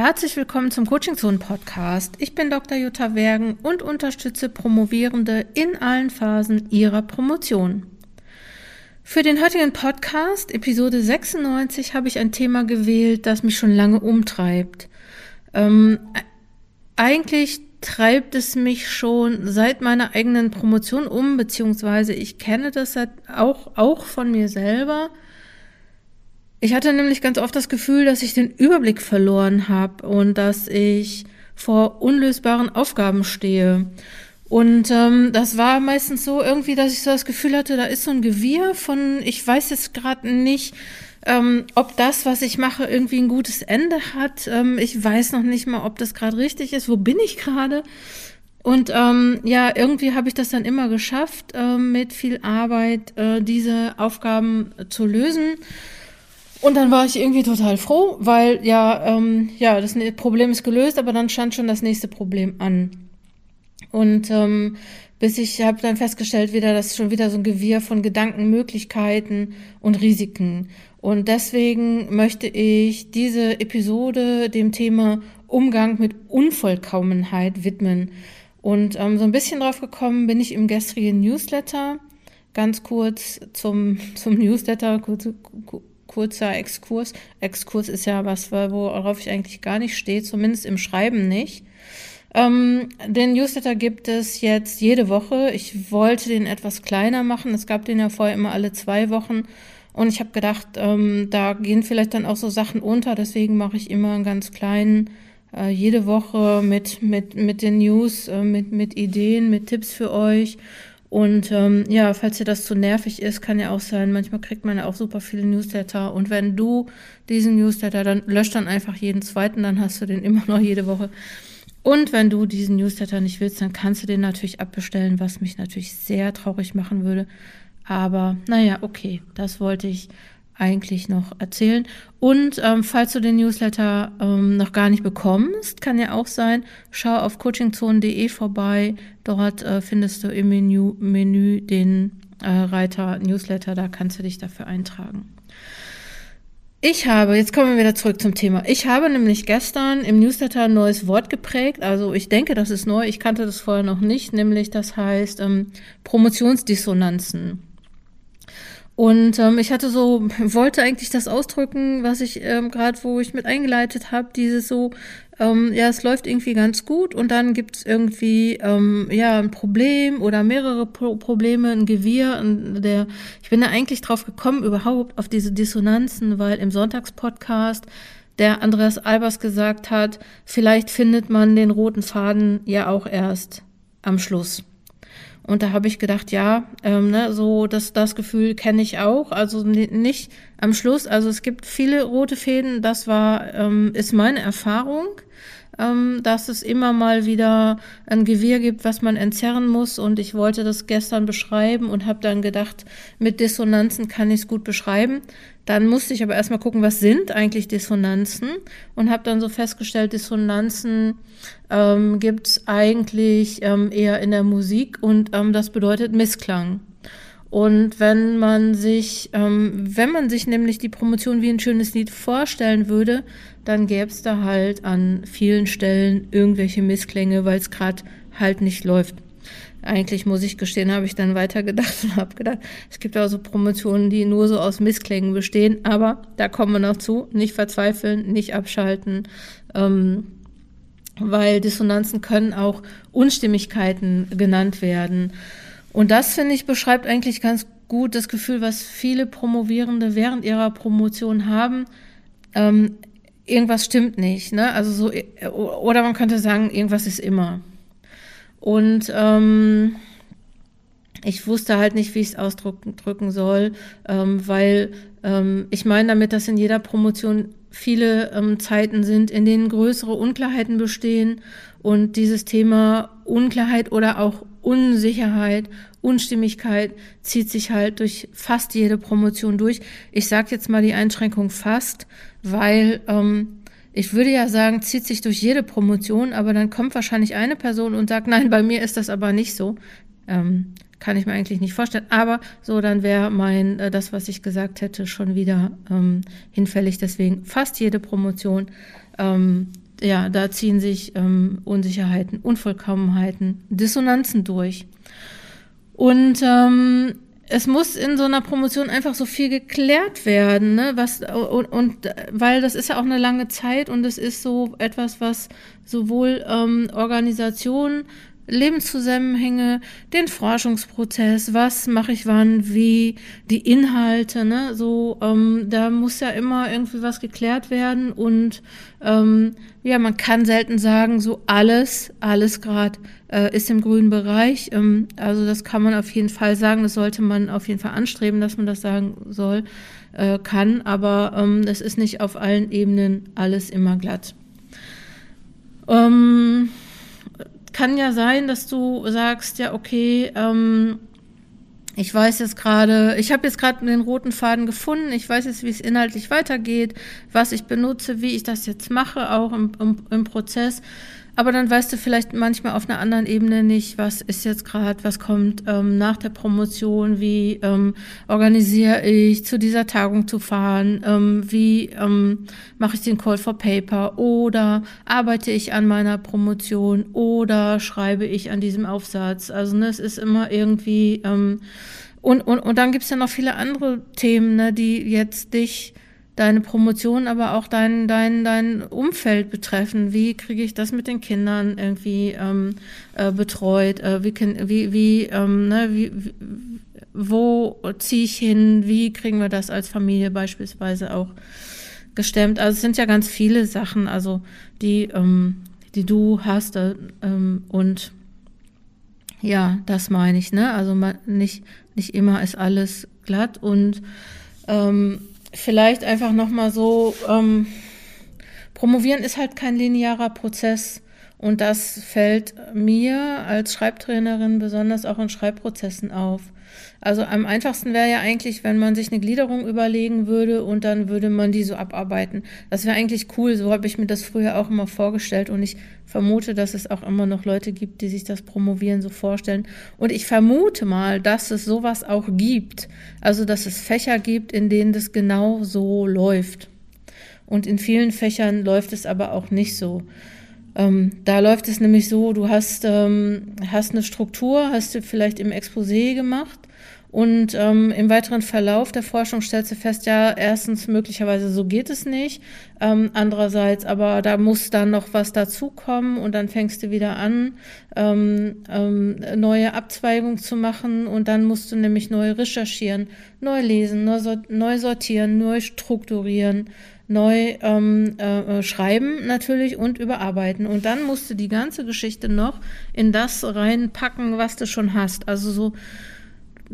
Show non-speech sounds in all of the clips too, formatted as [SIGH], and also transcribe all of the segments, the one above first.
Herzlich willkommen zum Coaching Zone Podcast. Ich bin Dr. Jutta Wergen und unterstütze Promovierende in allen Phasen ihrer Promotion. Für den heutigen Podcast, Episode 96, habe ich ein Thema gewählt, das mich schon lange umtreibt. Ähm, eigentlich treibt es mich schon seit meiner eigenen Promotion um, beziehungsweise ich kenne das auch, auch von mir selber. Ich hatte nämlich ganz oft das Gefühl, dass ich den Überblick verloren habe und dass ich vor unlösbaren Aufgaben stehe. Und ähm, das war meistens so irgendwie, dass ich so das Gefühl hatte, da ist so ein Gewirr von, ich weiß jetzt gerade nicht, ähm, ob das, was ich mache, irgendwie ein gutes Ende hat. Ähm, ich weiß noch nicht mal, ob das gerade richtig ist. Wo bin ich gerade? Und ähm, ja, irgendwie habe ich das dann immer geschafft, äh, mit viel Arbeit äh, diese Aufgaben zu lösen. Und dann war ich irgendwie total froh, weil ja, ähm, ja, das ne-, Problem ist gelöst, aber dann stand schon das nächste Problem an. Und ähm, bis ich habe dann festgestellt, wieder, das ist schon wieder so ein Gewirr von Gedanken, Möglichkeiten und Risiken. Und deswegen möchte ich diese Episode dem Thema Umgang mit Unvollkommenheit widmen. Und ähm, so ein bisschen drauf gekommen bin ich im gestrigen Newsletter. Ganz kurz zum, [LAUGHS] zum Newsletter, kurz, kurzer Exkurs. Exkurs ist ja was, worauf ich eigentlich gar nicht stehe, zumindest im Schreiben nicht. Ähm, den Newsletter gibt es jetzt jede Woche. Ich wollte den etwas kleiner machen. Es gab den ja vorher immer alle zwei Wochen. Und ich habe gedacht, ähm, da gehen vielleicht dann auch so Sachen unter. Deswegen mache ich immer einen ganz kleinen, äh, jede Woche mit, mit, mit den News, äh, mit, mit Ideen, mit Tipps für euch. Und ähm, ja, falls dir das zu nervig ist, kann ja auch sein, manchmal kriegt man ja auch super viele Newsletter. Und wenn du diesen Newsletter, dann löscht dann einfach jeden zweiten, dann hast du den immer noch jede Woche. Und wenn du diesen Newsletter nicht willst, dann kannst du den natürlich abbestellen, was mich natürlich sehr traurig machen würde. Aber naja, okay, das wollte ich eigentlich noch erzählen. Und ähm, falls du den Newsletter ähm, noch gar nicht bekommst, kann ja auch sein, schau auf coachingzone.de vorbei. Dort äh, findest du im Menü, Menü den äh, Reiter Newsletter, da kannst du dich dafür eintragen. Ich habe, jetzt kommen wir wieder zurück zum Thema. Ich habe nämlich gestern im Newsletter ein neues Wort geprägt. Also ich denke, das ist neu. Ich kannte das vorher noch nicht, nämlich das heißt ähm, Promotionsdissonanzen. Und ähm, ich hatte so, [LAUGHS] wollte eigentlich das ausdrücken, was ich ähm, gerade, wo ich mit eingeleitet habe, dieses so, ähm, ja, es läuft irgendwie ganz gut und dann gibt's irgendwie ähm, ja ein Problem oder mehrere Pro Probleme, ein Gewirr. Und der, ich bin da eigentlich drauf gekommen, überhaupt auf diese Dissonanzen, weil im Sonntagspodcast der Andreas Albers gesagt hat, vielleicht findet man den roten Faden ja auch erst am Schluss. Und da habe ich gedacht, ja, ähm, ne, so das, das Gefühl kenne ich auch. Also nicht am Schluss. Also es gibt viele rote Fäden. Das war ähm, ist meine Erfahrung, ähm, dass es immer mal wieder ein Gewirr gibt, was man entzerren muss. Und ich wollte das gestern beschreiben und habe dann gedacht, mit Dissonanzen kann ich es gut beschreiben. Dann musste ich aber erstmal gucken, was sind eigentlich Dissonanzen und habe dann so festgestellt, Dissonanzen ähm, gibt es eigentlich ähm, eher in der Musik und ähm, das bedeutet Missklang. Und wenn man sich, ähm, wenn man sich nämlich die Promotion wie ein schönes Lied vorstellen würde, dann gäbe es da halt an vielen Stellen irgendwelche Missklänge, weil es gerade halt nicht läuft. Eigentlich muss ich gestehen, habe ich dann weitergedacht [LAUGHS] und habe gedacht, es gibt auch so Promotionen, die nur so aus Missklängen bestehen, aber da kommen wir noch zu, nicht verzweifeln, nicht abschalten, ähm, weil Dissonanzen können auch Unstimmigkeiten genannt werden. Und das, finde ich, beschreibt eigentlich ganz gut das Gefühl, was viele Promovierende während ihrer Promotion haben. Ähm, irgendwas stimmt nicht, ne? Also so, oder man könnte sagen, irgendwas ist immer. Und ähm, ich wusste halt nicht, wie ich es ausdrücken soll, ähm, weil ähm, ich meine damit, dass in jeder Promotion viele ähm, Zeiten sind, in denen größere Unklarheiten bestehen und dieses Thema Unklarheit oder auch Unsicherheit, Unstimmigkeit zieht sich halt durch fast jede Promotion durch. Ich sage jetzt mal die Einschränkung fast, weil ähm, ich würde ja sagen, zieht sich durch jede Promotion, aber dann kommt wahrscheinlich eine Person und sagt, nein, bei mir ist das aber nicht so. Ähm, kann ich mir eigentlich nicht vorstellen. Aber so, dann wäre mein, äh, das, was ich gesagt hätte, schon wieder ähm, hinfällig. Deswegen fast jede Promotion ähm, ja, da ziehen sich ähm, Unsicherheiten, Unvollkommenheiten, Dissonanzen durch. Und ähm, es muss in so einer Promotion einfach so viel geklärt werden, ne? Was und, und weil das ist ja auch eine lange Zeit und es ist so etwas, was sowohl ähm, Organisationen Lebenszusammenhänge, den Forschungsprozess, was mache ich wann, wie, die Inhalte, ne? So, ähm, da muss ja immer irgendwie was geklärt werden und ähm, ja, man kann selten sagen, so alles, alles gerade äh, ist im grünen Bereich. Ähm, also das kann man auf jeden Fall sagen, das sollte man auf jeden Fall anstreben, dass man das sagen soll, äh, kann, aber ähm, das ist nicht auf allen Ebenen alles immer glatt. Ähm, kann ja sein, dass du sagst, ja, okay, ähm, ich weiß jetzt gerade, ich habe jetzt gerade den roten Faden gefunden, ich weiß jetzt, wie es inhaltlich weitergeht, was ich benutze, wie ich das jetzt mache, auch im, im, im Prozess. Aber dann weißt du vielleicht manchmal auf einer anderen Ebene nicht, was ist jetzt gerade, was kommt ähm, nach der Promotion, wie ähm, organisiere ich zu dieser Tagung zu fahren, ähm, wie ähm, mache ich den Call for Paper oder arbeite ich an meiner Promotion oder schreibe ich an diesem Aufsatz. Also ne, es ist immer irgendwie ähm, und, und, und dann gibt's ja noch viele andere Themen, ne, die jetzt dich deine Promotion, aber auch dein, dein, dein Umfeld betreffen. Wie kriege ich das mit den Kindern irgendwie ähm, äh, betreut? Äh, wie, wie, wie, ähm, ne, wie, wie wo ziehe ich hin? Wie kriegen wir das als Familie beispielsweise auch gestemmt? Also es sind ja ganz viele Sachen, also die, ähm, die du hast äh, ähm, und ja, das meine ich, ne? Also man, nicht, nicht immer ist alles glatt und ähm, vielleicht einfach nochmal so, ähm, promovieren ist halt kein linearer Prozess. Und das fällt mir als Schreibtrainerin besonders auch in Schreibprozessen auf. Also am einfachsten wäre ja eigentlich, wenn man sich eine Gliederung überlegen würde und dann würde man die so abarbeiten. Das wäre eigentlich cool, so habe ich mir das früher auch immer vorgestellt und ich vermute, dass es auch immer noch Leute gibt, die sich das Promovieren so vorstellen. Und ich vermute mal, dass es sowas auch gibt. Also dass es Fächer gibt, in denen das genau so läuft. Und in vielen Fächern läuft es aber auch nicht so. Ähm, da läuft es nämlich so, du hast, ähm, hast eine Struktur, hast du vielleicht im Exposé gemacht und ähm, im weiteren Verlauf der Forschung stellst du fest, ja, erstens möglicherweise so geht es nicht, ähm, andererseits aber da muss dann noch was dazukommen und dann fängst du wieder an, ähm, ähm, neue Abzweigungen zu machen und dann musst du nämlich neu recherchieren, neu lesen, neu, neu sortieren, neu strukturieren, neu ähm, äh, schreiben natürlich und überarbeiten. Und dann musst du die ganze Geschichte noch in das reinpacken, was du schon hast. Also so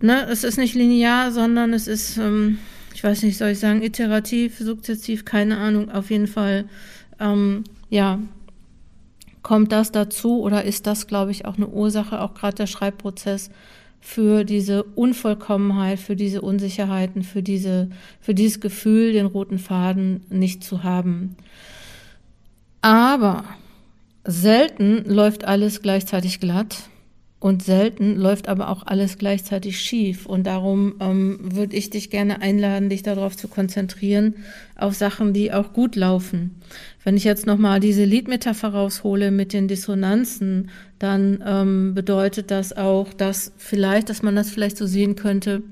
ne, es ist nicht linear, sondern es ist, ähm, ich weiß nicht, soll ich sagen, iterativ, sukzessiv, keine Ahnung, auf jeden Fall, ähm, ja, kommt das dazu oder ist das, glaube ich, auch eine Ursache, auch gerade der Schreibprozess für diese Unvollkommenheit, für diese Unsicherheiten, für diese, für dieses Gefühl, den roten Faden nicht zu haben. Aber selten läuft alles gleichzeitig glatt und selten läuft aber auch alles gleichzeitig schief. Und darum ähm, würde ich dich gerne einladen, dich darauf zu konzentrieren, auf Sachen, die auch gut laufen. Wenn ich jetzt nochmal diese Liedmetapher raushole mit den Dissonanzen, dann ähm, bedeutet das auch, dass vielleicht, dass man das vielleicht so sehen könnte,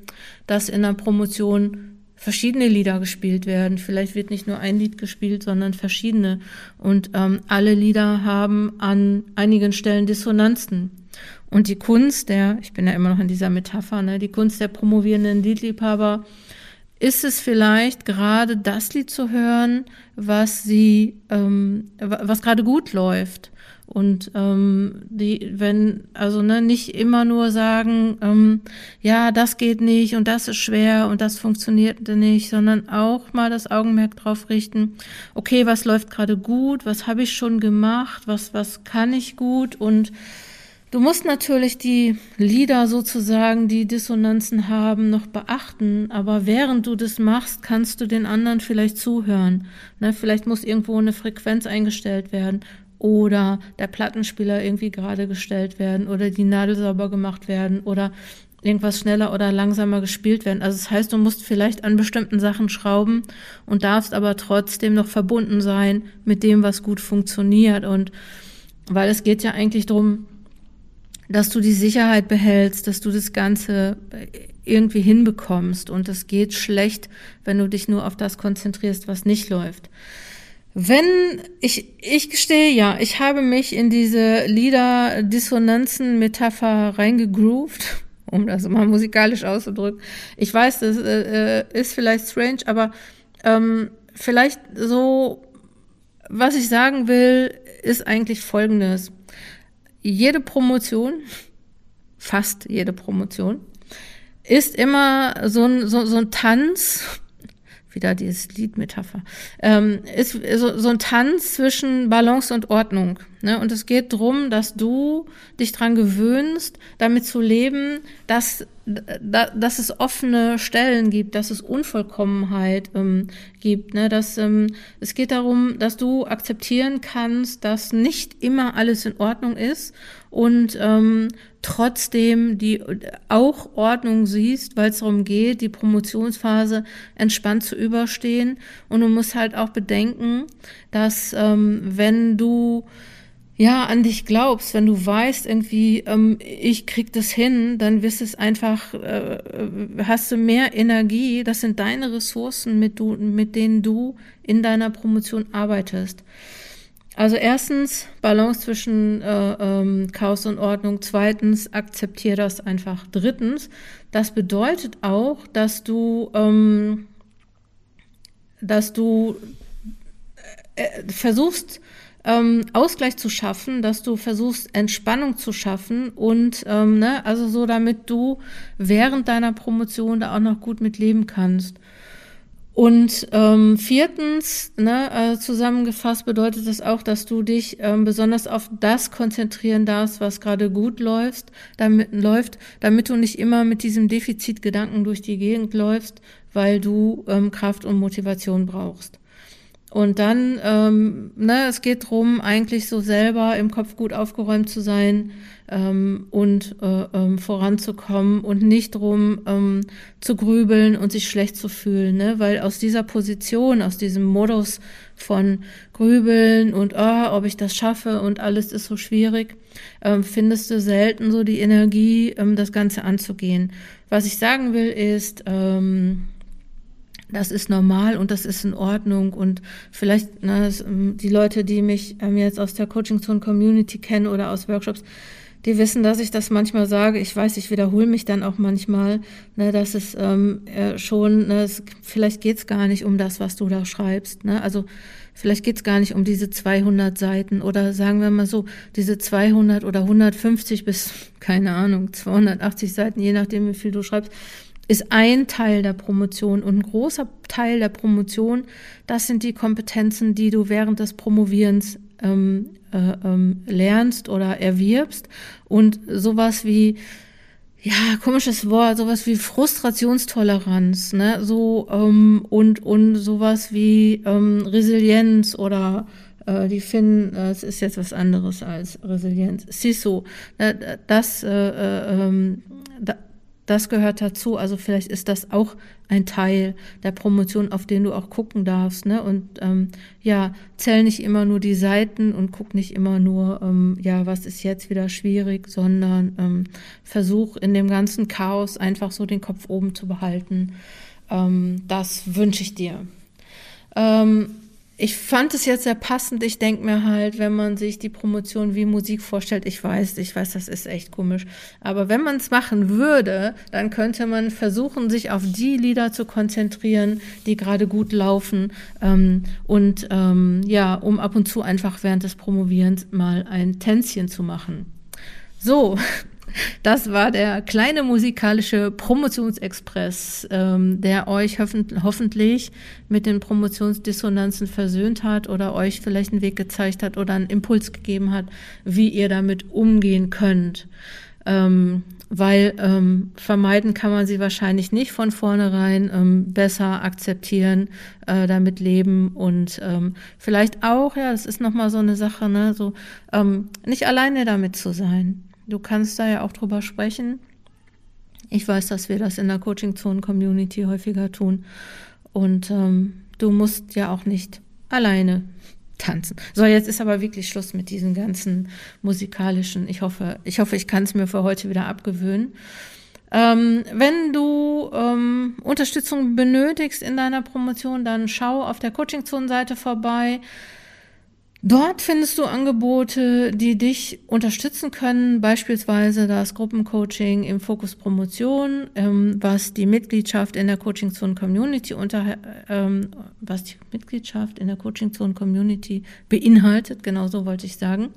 dass in einer Promotion verschiedene Lieder gespielt werden. Vielleicht wird nicht nur ein Lied gespielt, sondern verschiedene. Und ähm, alle Lieder haben an einigen Stellen Dissonanzen. Und die Kunst der, ich bin ja immer noch in dieser Metapher, ne, die Kunst der promovierenden Liedliebhaber, ist es vielleicht gerade das Lied zu hören, was sie, ähm, was gerade gut läuft. Und ähm, die, wenn, also ne, nicht immer nur sagen, ähm, ja, das geht nicht und das ist schwer und das funktioniert nicht, sondern auch mal das Augenmerk drauf richten, okay, was läuft gerade gut, was habe ich schon gemacht, was, was kann ich gut? Und Du musst natürlich die Lieder sozusagen, die Dissonanzen haben, noch beachten, aber während du das machst, kannst du den anderen vielleicht zuhören. Ne, vielleicht muss irgendwo eine Frequenz eingestellt werden oder der Plattenspieler irgendwie gerade gestellt werden oder die Nadel sauber gemacht werden oder irgendwas schneller oder langsamer gespielt werden. Also das heißt, du musst vielleicht an bestimmten Sachen schrauben und darfst aber trotzdem noch verbunden sein mit dem, was gut funktioniert. Und weil es geht ja eigentlich darum, dass du die Sicherheit behältst, dass du das Ganze irgendwie hinbekommst. Und es geht schlecht, wenn du dich nur auf das konzentrierst, was nicht läuft. Wenn ich, ich gestehe, ja, ich habe mich in diese Lieder-Dissonanzen-Metapher reingegroovt [LAUGHS] um das mal musikalisch auszudrücken. Ich weiß, das äh, äh, ist vielleicht strange, aber ähm, vielleicht so, was ich sagen will, ist eigentlich Folgendes. Jede Promotion, fast jede Promotion, ist immer so ein, so, so ein Tanz wieder dieses Liedmetapher, ähm, ist so, so ein Tanz zwischen Balance und Ordnung. Ne? Und es geht drum, dass du dich dran gewöhnst, damit zu leben, dass, da, dass es offene Stellen gibt, dass es Unvollkommenheit ähm, gibt. Ne? Dass, ähm, es geht darum, dass du akzeptieren kannst, dass nicht immer alles in Ordnung ist und ähm, trotzdem die auch Ordnung siehst, weil es darum geht, die Promotionsphase entspannt zu überstehen. Und du musst halt auch bedenken, dass ähm, wenn du ja an dich glaubst, wenn du weißt irgendwie, ähm, ich krieg das hin, dann wirst es einfach, äh, hast du mehr Energie. Das sind deine Ressourcen, mit, du, mit denen du in deiner Promotion arbeitest. Also erstens Balance zwischen äh, ähm, Chaos und Ordnung. Zweitens akzeptiere das einfach. Drittens, das bedeutet auch, dass du, ähm, dass du äh, versuchst ähm, Ausgleich zu schaffen, dass du versuchst Entspannung zu schaffen und ähm, ne, also so, damit du während deiner Promotion da auch noch gut mit leben kannst. Und ähm, viertens, ne, äh, zusammengefasst bedeutet das auch, dass du dich ähm, besonders auf das konzentrieren darfst, was gerade gut läuft, damit läuft, damit du nicht immer mit diesem Defizitgedanken durch die Gegend läufst, weil du ähm, Kraft und Motivation brauchst. Und dann, ähm, ne, es geht drum, eigentlich so selber im Kopf gut aufgeräumt zu sein ähm, und äh, ähm, voranzukommen und nicht drum ähm, zu grübeln und sich schlecht zu fühlen, ne? Weil aus dieser Position, aus diesem Modus von Grübeln und oh, ob ich das schaffe und alles ist so schwierig, ähm, findest du selten so die Energie, ähm, das Ganze anzugehen. Was ich sagen will ist, ähm, das ist normal und das ist in Ordnung. Und vielleicht ne, ähm, die Leute, die mich ähm, jetzt aus der Coaching Zone Community kennen oder aus Workshops, die wissen, dass ich das manchmal sage. Ich weiß, ich wiederhole mich dann auch manchmal, ne, dass es ähm, äh, schon, ne, es, vielleicht geht's gar nicht um das, was du da schreibst. Ne? Also vielleicht geht's gar nicht um diese 200 Seiten oder sagen wir mal so, diese 200 oder 150 bis, [LAUGHS] keine Ahnung, 280 Seiten, je nachdem, wie viel du schreibst ist ein Teil der Promotion und ein großer Teil der Promotion, das sind die Kompetenzen, die du während des Promovierens ähm, äh, ähm, lernst oder erwirbst und sowas wie ja, komisches Wort, sowas wie Frustrationstoleranz, ne, so ähm, und und sowas wie ähm, Resilienz oder äh, die finden, äh, es ist jetzt was anderes als Resilienz. CISO, ne, das äh, äh, ähm, da, das gehört dazu. Also vielleicht ist das auch ein Teil der Promotion, auf den du auch gucken darfst. Ne? Und ähm, ja, zähl nicht immer nur die Seiten und guck nicht immer nur, ähm, ja, was ist jetzt wieder schwierig, sondern ähm, versuch in dem ganzen Chaos einfach so den Kopf oben zu behalten. Ähm, das wünsche ich dir. Ähm, ich fand es jetzt sehr passend. Ich denke mir halt, wenn man sich die Promotion wie Musik vorstellt, ich weiß, ich weiß, das ist echt komisch. Aber wenn man es machen würde, dann könnte man versuchen, sich auf die Lieder zu konzentrieren, die gerade gut laufen. Ähm, und ähm, ja, um ab und zu einfach während des Promovierens mal ein Tänzchen zu machen. So, das war der kleine musikalische Promotionsexpress, ähm, der euch hoffentlich mit den Promotionsdissonanzen versöhnt hat oder euch vielleicht einen Weg gezeigt hat oder einen Impuls gegeben hat, wie ihr damit umgehen könnt. Ähm, weil ähm, vermeiden kann man sie wahrscheinlich nicht von vornherein, ähm, besser akzeptieren, äh, damit leben und ähm, vielleicht auch, ja, das ist nochmal so eine Sache, ne, so ähm, nicht alleine damit zu sein. Du kannst da ja auch drüber sprechen. Ich weiß, dass wir das in der Coaching-Zone-Community häufiger tun. Und ähm, du musst ja auch nicht alleine tanzen. So, jetzt ist aber wirklich Schluss mit diesen ganzen musikalischen. Ich hoffe, ich hoffe, ich kann es mir für heute wieder abgewöhnen. Ähm, wenn du ähm, Unterstützung benötigst in deiner Promotion, dann schau auf der Coaching-Zone-Seite vorbei. Dort findest du Angebote, die dich unterstützen können, beispielsweise das Gruppencoaching im Fokus Promotion, ähm, was die Mitgliedschaft in der Coaching Zone Community unter, ähm, was die Mitgliedschaft in der Coaching Zone Community beinhaltet, genau so wollte ich sagen.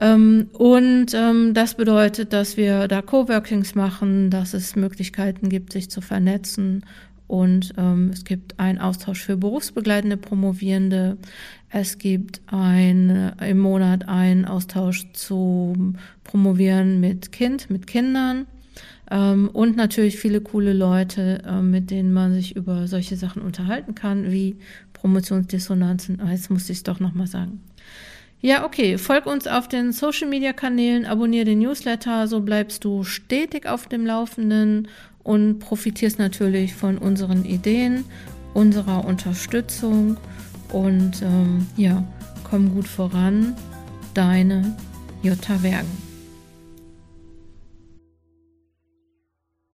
Ähm, und ähm, das bedeutet, dass wir da Coworkings machen, dass es Möglichkeiten gibt, sich zu vernetzen und ähm, es gibt einen Austausch für berufsbegleitende Promovierende. Es gibt ein, im Monat einen Austausch zu Promovieren mit Kind, mit Kindern. Ähm, und natürlich viele coole Leute, äh, mit denen man sich über solche Sachen unterhalten kann, wie Promotionsdissonanzen. Ah, jetzt muss ich es doch nochmal sagen. Ja, okay. Folg uns auf den Social Media Kanälen, abonniere den Newsletter, so bleibst du stetig auf dem Laufenden und profitierst natürlich von unseren Ideen, unserer Unterstützung und ähm, ja, komm gut voran. Deine Jutta Wergen.